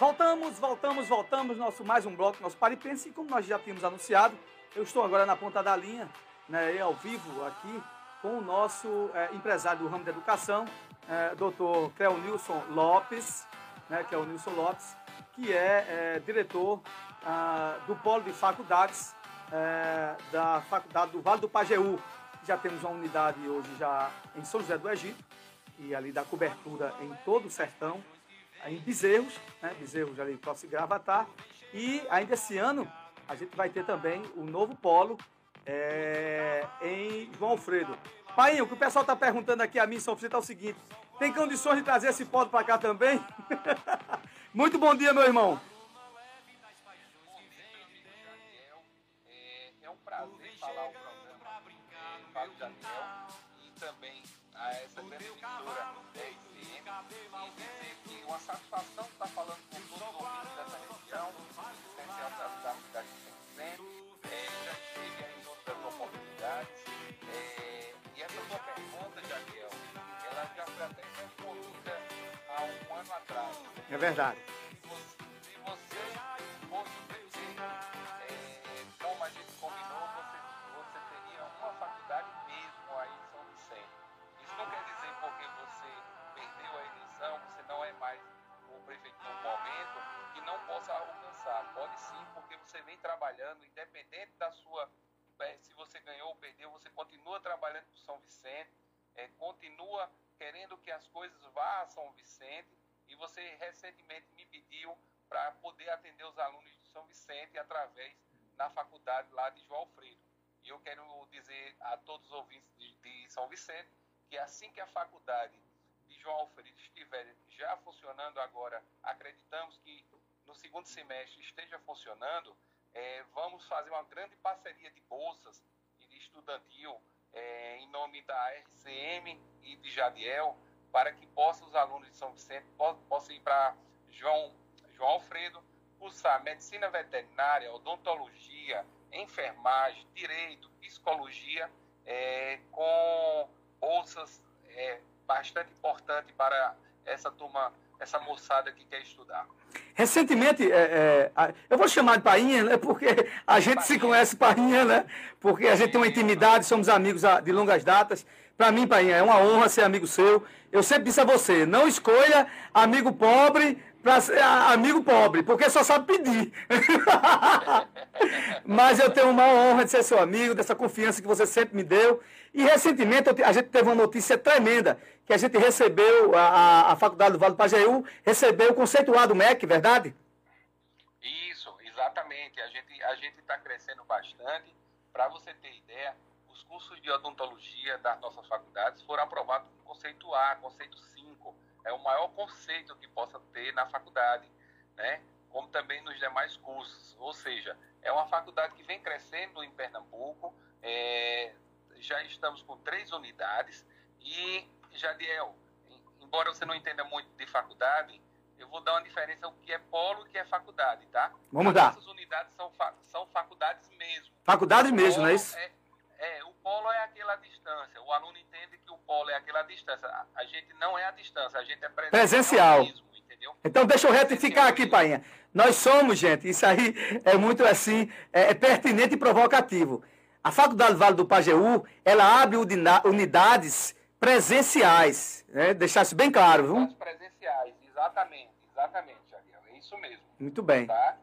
Voltamos, voltamos, voltamos, nosso mais um bloco, nosso Paripense, e como nós já tínhamos anunciado, eu estou agora na ponta da linha, né, ao vivo aqui, com o nosso é, empresário do ramo da educação, é, doutor Cleonilson Lopes, né, que é o Nilson Lopes, que é, é diretor ah, do Polo de Faculdades é, da Faculdade do Vale do Pajeú. Já temos uma unidade hoje já em São José do Egito, e ali dá cobertura em todo o sertão, em Bezerros, né? Bezerros ali, e Gravatar. E ainda esse ano a gente vai ter também o novo polo é, em João Alfredo. Pai, o que o pessoal está perguntando aqui a mim, São Francisco, é o seguinte: tem condições de trazer esse polo para cá também? Muito bom dia, meu irmão. É um prazer falar o programa Fábio Daniel e também a essa grande emissora e dizer que uma satisfação estar falando com todos os ouvintes dessa região, especial da, da cidade de São Vicente. É, já estive aí em outras oportunidades. É, e essa sua pergunta, Jadiel, ela já foi até respondida há um ano atrás. É verdade. Sim, porque você vem trabalhando, independente da sua. É, se você ganhou ou perdeu, você continua trabalhando com São Vicente, é, continua querendo que as coisas vá a São Vicente, e você recentemente me pediu para poder atender os alunos de São Vicente através da faculdade lá de João Alfredo. E eu quero dizer a todos os ouvintes de, de São Vicente que assim que a faculdade de João Alfredo estiver já funcionando agora, acreditamos que no segundo semestre esteja funcionando, é, vamos fazer uma grande parceria de bolsas e de estudantil é, em nome da RCM e de Jadiel, para que possam os alunos de São Vicente possam ir para João, João Alfredo, cursar medicina veterinária, odontologia, enfermagem, direito, psicologia, é, com bolsas é, bastante importante para essa turma, essa moçada que quer estudar. Recentemente, é, é, eu vou chamar de Painha, né? Porque a gente se conhece Painha, né? Porque a gente tem uma intimidade, somos amigos de longas datas. Para mim, Painha, é uma honra ser amigo seu. Eu sempre disse a você, não escolha amigo pobre para ser amigo pobre, porque só sabe pedir. Mas eu tenho uma honra de ser seu amigo, dessa confiança que você sempre me deu. E recentemente a gente teve uma notícia tremenda, que a gente recebeu, a, a Faculdade do Vale do Pajeú recebeu o conceituado MEC, verdade? Isso, exatamente. A gente a está crescendo bastante. Para você ter ideia, os cursos de odontologia das nossas faculdades foram aprovados com conceito A, conceito 5. É o maior conceito que possa ter na faculdade, né? como também nos demais cursos. Ou seja, é uma faculdade que vem crescendo em Pernambuco. É, já estamos com três unidades e, Jadiel, embora você não entenda muito de faculdade, eu vou dar uma diferença o que é polo e o que é faculdade, tá? Vamos dar. Essas unidades são, fa são faculdades mesmo. Faculdades mesmo, não é isso? É, o polo é aquela distância. O aluno entende que o polo é aquela distância. A gente não é a distância, a gente é presencial. presencial. Então deixa eu retificar aqui, Painha. Nós somos, gente, isso aí é muito assim, é, é pertinente e provocativo. A Faculdade Vale do Pajeú, ela abre unidades presenciais, né? Deixar isso bem claro, viu? Unidades presenciais, exatamente, exatamente, Jadiel, é isso mesmo. Muito bem. Tá?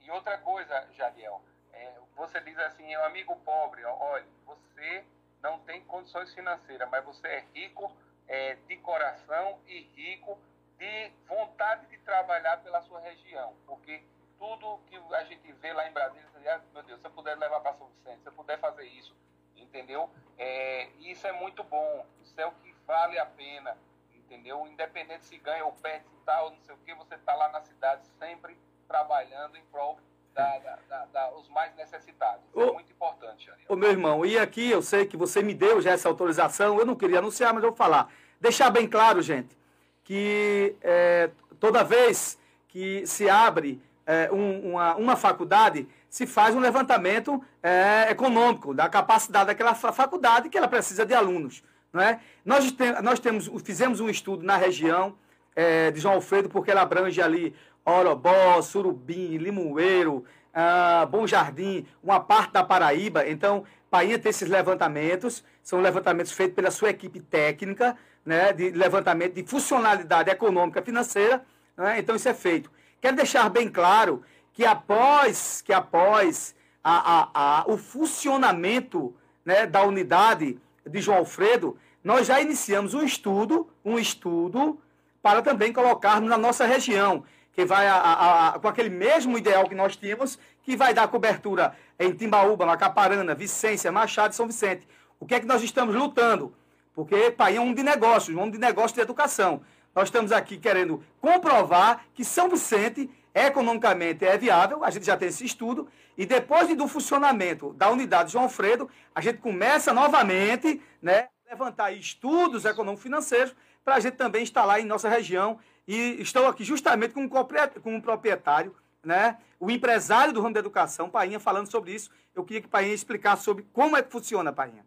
E outra coisa, Jadiel, é, você diz assim, é um amigo pobre, olha, você não tem condições financeiras, mas você é rico é, de coração e rico de vontade de trabalhar pela sua região, porque tudo que a gente vê lá em Brasília, ah, meu Deus, se eu puder levar para São Vicente, se eu puder fazer isso, entendeu? É, isso é muito bom, isso é o que vale a pena, entendeu? Independente se ganha ou perde, se tal, não sei o que, você está lá na cidade sempre trabalhando em prol da, da, da, da, os mais necessitados. Isso é muito importante, Ariel. Ô, meu irmão, e aqui eu sei que você me deu já essa autorização, eu não queria anunciar, mas eu vou falar. Deixar bem claro, gente, que é, toda vez que se abre é, um, uma, uma faculdade, se faz um levantamento é, econômico da capacidade daquela faculdade que ela precisa de alunos. Não é? nós, tem, nós temos, fizemos um estudo na região é, de João Alfredo, porque ela abrange ali Orobó, Surubim, Limoeiro, ah, Bom Jardim, uma parte da Paraíba. Então, Painha tem esses levantamentos, são levantamentos feitos pela sua equipe técnica, né, de levantamento de funcionalidade econômica financeira. Né, então, isso é feito. Quero deixar bem claro que após, que após a, a, a, o funcionamento né, da unidade de João Alfredo, nós já iniciamos um estudo, um estudo para também colocarmos na nossa região, que vai a, a, a, com aquele mesmo ideal que nós tínhamos, que vai dar cobertura em Timbaúba, Macaparana, Vicência, Machado e São Vicente. O que é que nós estamos lutando? Porque Pai é um de negócios, um de negócio de educação. Nós estamos aqui querendo comprovar que São Vicente economicamente é viável, a gente já tem esse estudo, e depois do funcionamento da unidade João Alfredo, a gente começa novamente, né, levantar estudos econômico-financeiros para a gente também instalar em nossa região. E estou aqui justamente com um proprietário, né, o empresário do ramo da educação, Painha, falando sobre isso. Eu queria que Painha explicasse sobre como é que funciona, Painha.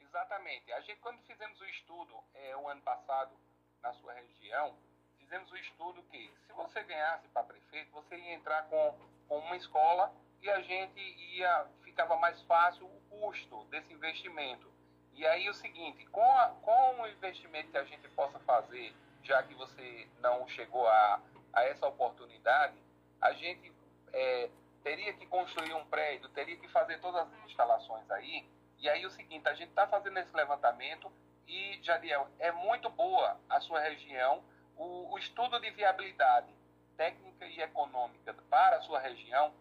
Exatamente. A gente, quando fizemos o estudo é, o ano passado na sua região, fizemos o estudo que se você ganhasse para prefeito, você ia entrar com, com uma escola e a gente ia ficava mais fácil o custo desse investimento. E aí o seguinte, com, a, com o investimento que a gente possa fazer, já que você não chegou a, a essa oportunidade, a gente é, teria que construir um prédio, teria que fazer todas as instalações aí. E aí o seguinte, a gente está fazendo esse levantamento e, Jadiel, é muito boa a sua região, o, o estudo de viabilidade técnica e econômica para a sua região,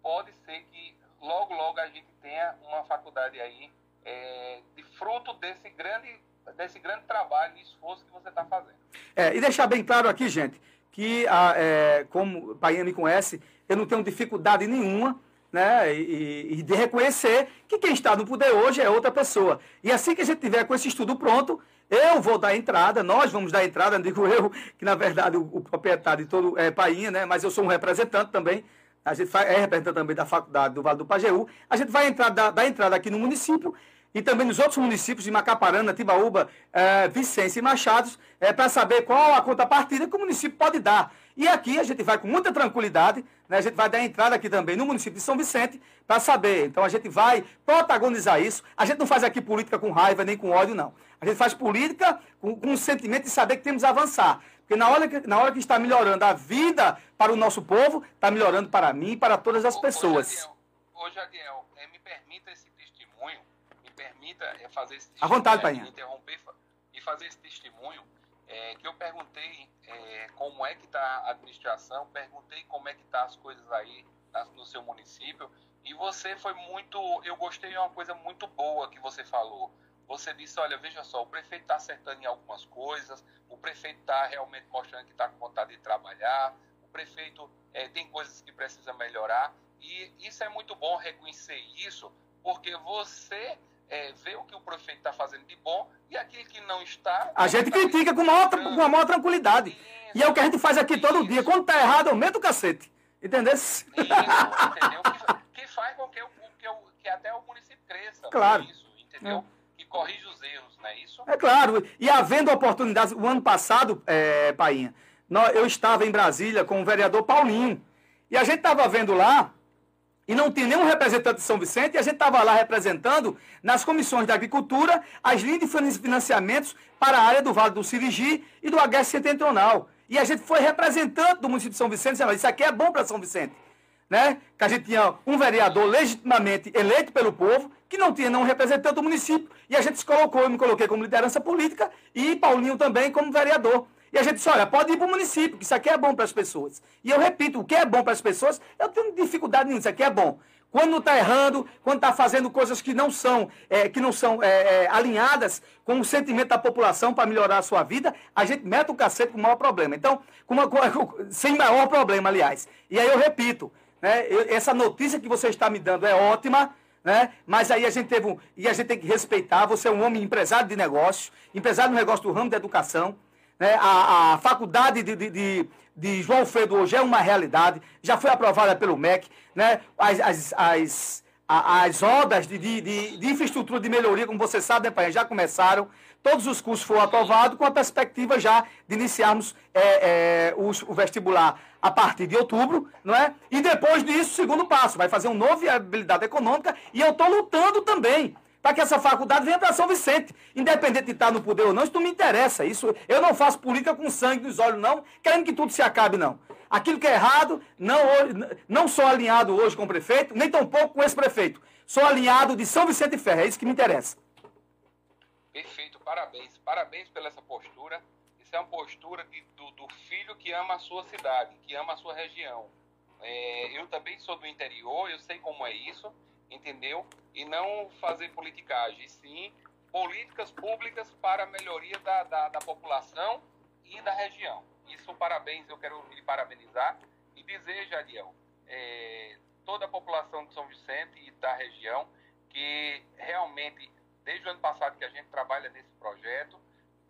pode ser que logo, logo a gente tenha uma faculdade aí é, de fruto desse grande, desse grande trabalho e esforço que você está fazendo. É, e deixar bem claro aqui, gente, que a, é, como Painha me conhece, eu não tenho dificuldade nenhuma né, e, e, de reconhecer que quem está no poder hoje é outra pessoa. E assim que a gente tiver com esse estudo pronto, eu vou dar entrada, nós vamos dar entrada, digo eu, que na verdade o, o proprietário de todo é Painha, né, mas eu sou um representante também, a gente é representante também da faculdade do Vale do Pajeú, a gente vai entrar, dar, dar entrada aqui no município e também nos outros municípios de Macaparana, Tibaúba, é, Vicência e Machados, é, para saber qual a contrapartida que o município pode dar. E aqui a gente vai com muita tranquilidade, né, a gente vai dar entrada aqui também no município de São Vicente para saber. Então a gente vai protagonizar isso. A gente não faz aqui política com raiva nem com ódio, não. A gente faz política com, com o sentimento de saber que temos a avançar. Porque na hora, que, na hora que está melhorando a vida para o nosso povo, está melhorando para mim e para todas as pessoas. Ô, Jadiel, é, me permita esse permita fazer esse. À vontade, Painha. Interromper e fazer esse testemunho, é, que eu perguntei é, como é que está a administração, perguntei como é que está as coisas aí no seu município, e você foi muito, eu gostei de uma coisa muito boa que você falou você disse, olha, veja só, o prefeito está acertando em algumas coisas, o prefeito está realmente mostrando que está com vontade de trabalhar, o prefeito é, tem coisas que precisa melhorar, e isso é muito bom reconhecer isso, porque você é, vê o que o prefeito está fazendo de bom e aquele que não está. A gente tá critica com, maior, com a maior tranquilidade. Isso, e é o que a gente faz aqui isso. todo dia. Quando está errado, aumenta o cacete. Entendeu? Isso, entendeu? Que, que, faz com que, o, que, o, que até o município cresça. Claro. Isso, entendeu? É corrige os erros, não é isso? É claro. E havendo oportunidades, o ano passado, é, Painha, eu estava em Brasília com o vereador Paulinho. E a gente estava vendo lá, e não tinha nenhum representante de São Vicente, e a gente estava lá representando, nas comissões da agricultura, as linhas de financiamentos para a área do Vale do Sirigi e do Agreste Setentrional. E a gente foi representante do município de São Vicente, dizendo, isso aqui é bom para São Vicente. Né? Que a gente tinha um vereador legitimamente eleito pelo povo, que não tinha nenhum representante do município, e a gente se colocou, eu me coloquei como liderança política, e Paulinho também como vereador. E a gente disse, olha, pode ir para o município, que isso aqui é bom para as pessoas. E eu repito, o que é bom para as pessoas, eu tenho dificuldade nenhuma, isso aqui é bom. Quando está errando, quando está fazendo coisas que não são, é, que não são é, é, alinhadas com o sentimento da população para melhorar a sua vida, a gente mete o cacete com o maior problema. Então, com uma, sem maior problema, aliás. E aí eu repito, né, eu, essa notícia que você está me dando é ótima, né? Mas aí a gente teve um. E a gente tem que respeitar. Você é um homem empresário de negócios, empresário no negócio do ramo da educação. Né? A, a faculdade de, de, de, de João Alfredo hoje é uma realidade, já foi aprovada pelo MEC. Né? As, as, as, as obras de, de, de, infraestrutura de melhoria, como você sabe, né, pai, já começaram. Todos os cursos foram aprovados, com a perspectiva já de iniciarmos é, é, o, o, vestibular a partir de outubro, não é? E depois disso, segundo passo, vai fazer um novo viabilidade econômica e eu estou lutando também para que essa faculdade venha para São Vicente. Independente de estar no poder ou não, isso não me interessa. Isso, eu não faço política com sangue nos olhos, não, querendo que tudo se acabe, não. Aquilo que é errado, não, não sou alinhado hoje com o prefeito, nem tampouco com esse prefeito. Sou alinhado de São Vicente Ferro, é isso que me interessa. Perfeito, parabéns. Parabéns pela essa postura. Isso é uma postura de, do, do, filho que ama a sua cidade, que ama a sua região. É, eu também sou do interior, eu sei como é isso entendeu? E não fazer politicagem, sim políticas públicas para a melhoria da, da, da população e da região. Isso, parabéns, eu quero lhe parabenizar e dizer, Jadiel, é, toda a população de São Vicente e da região, que realmente, desde o ano passado que a gente trabalha nesse projeto,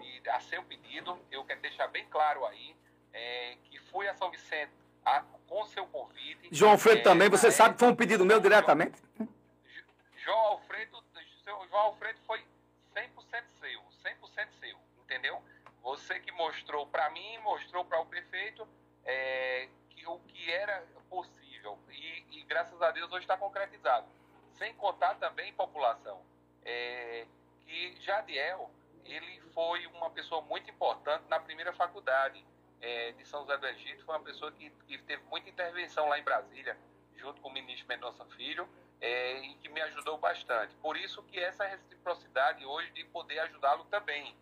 e a seu pedido, eu quero deixar bem claro aí, é, que fui a São Vicente a, com seu convite. João Alfredo é, também, você sabe que foi um pedido meu diretamente? Para mim, mostrou para o prefeito é, que o que era possível e, e graças a Deus hoje está concretizado. Sem contar também população, é, que Jadiel ele foi uma pessoa muito importante na primeira faculdade é, de São José do Egito, foi uma pessoa que, que teve muita intervenção lá em Brasília, junto com o ministro Mendonça Filho, é, e que me ajudou bastante. Por isso que essa reciprocidade hoje de poder ajudá-lo também,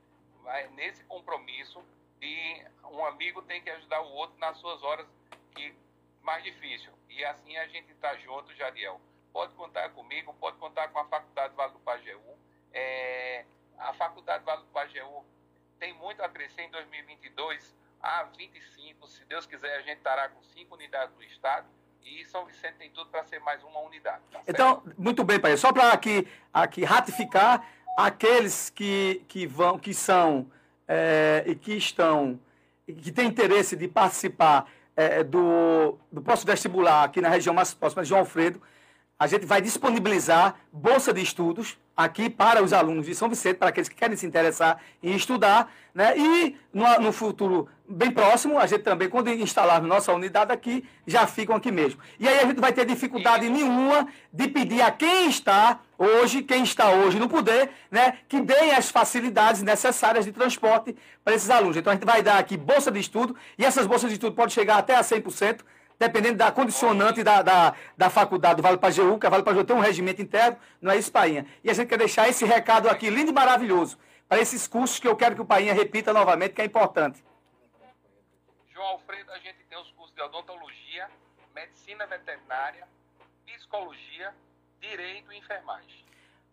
nesse compromisso de um amigo tem que ajudar o outro nas suas horas que mais difícil. E assim a gente está junto, Jadiel. Pode contar comigo, pode contar com a Faculdade Vale do Pajeú. É, a Faculdade Vale do Pajeú tem muito a crescer em 2022 a 25. Se Deus quiser, a gente estará com cinco unidades no estado e São Vicente tem tudo para ser mais uma unidade. Tá então, muito bem, pai. Só para aqui, aqui ratificar aqueles que, que vão, que são é, e que estão, que têm interesse de participar é, do, do próximo vestibular aqui na região mais próxima João Alfredo, a gente vai disponibilizar bolsa de estudos aqui para os alunos de São Vicente, para aqueles que querem se interessar em estudar, né? E no, no futuro bem próximo, a gente também, quando instalar nossa unidade aqui, já ficam aqui mesmo. E aí a gente vai ter dificuldade nenhuma de pedir a quem está hoje, quem está hoje no poder, né, que deem as facilidades necessárias de transporte para esses alunos. Então a gente vai dar aqui bolsa de estudo, e essas bolsas de estudo podem chegar até a 100%, dependendo da condicionante da, da, da faculdade do Vale que a Vale Pajeú tem um regimento interno, não é isso, Painha? E a gente quer deixar esse recado aqui, lindo e maravilhoso, para esses cursos que eu quero que o Painha repita novamente, que é importante. João Alfredo, a gente tem os cursos de odontologia, medicina veterinária, psicologia, direito e enfermagem.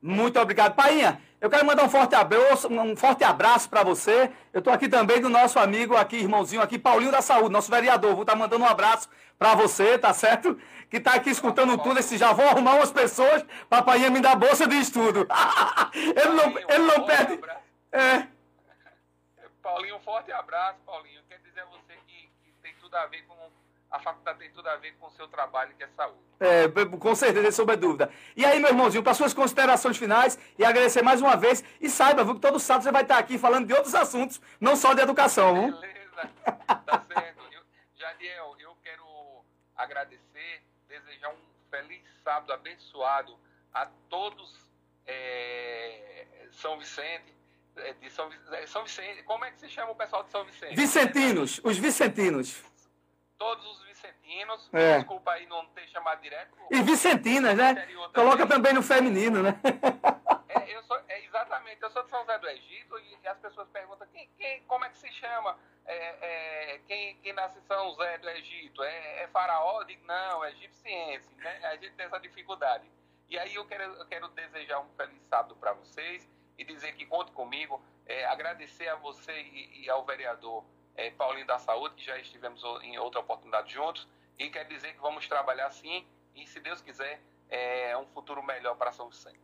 Muito obrigado. Painha, eu quero mandar um forte abraço, um forte abraço para você. Eu estou aqui também do nosso amigo aqui, irmãozinho aqui, Paulinho da Saúde, nosso vereador. Vou estar tá mandando um abraço para você, tá certo? Que está aqui escutando tudo. Esse já vou arrumar umas pessoas para a Painha me dar bolsa de estudo. ele não, ele não perde. É. Paulinho, um forte abraço, Paulinho. Quer dizer a você que, que tem tudo a ver com a faculdade tem tudo a ver com o seu trabalho, que é saúde. É, com certeza, sobre dúvida. E aí, meu irmãozinho, para suas considerações finais e agradecer mais uma vez. E saiba, viu, que todo sábado você vai estar aqui falando de outros assuntos, não só de educação. Viu? Beleza, tá certo. Eu, Jadiel, eu quero agradecer, desejar um feliz sábado abençoado a todos é, São Vicente. É, de São, é, São Vicente, como é que se chama o pessoal de São Vicente? Vicentinos, os Vicentinos todos os vicentinos. É. Desculpa aí não ter chamado direto. E vicentinas, né? Coloca também no feminino, né? É, eu sou, é, exatamente, eu sou de São José do Egito e, e as pessoas perguntam quem, quem, como é que se chama é, é, quem, quem nasce em São José do Egito? É, é faraó? Eu digo, não, é egipciense, né? A gente tem essa dificuldade. E aí eu quero, eu quero desejar um feliz sábado para vocês e dizer que conte comigo, é, agradecer a você e, e ao vereador é, Paulinho da Saúde, que já estivemos em outra oportunidade juntos, e quer dizer que vamos trabalhar sim, e se Deus quiser, é um futuro melhor para São Vicente.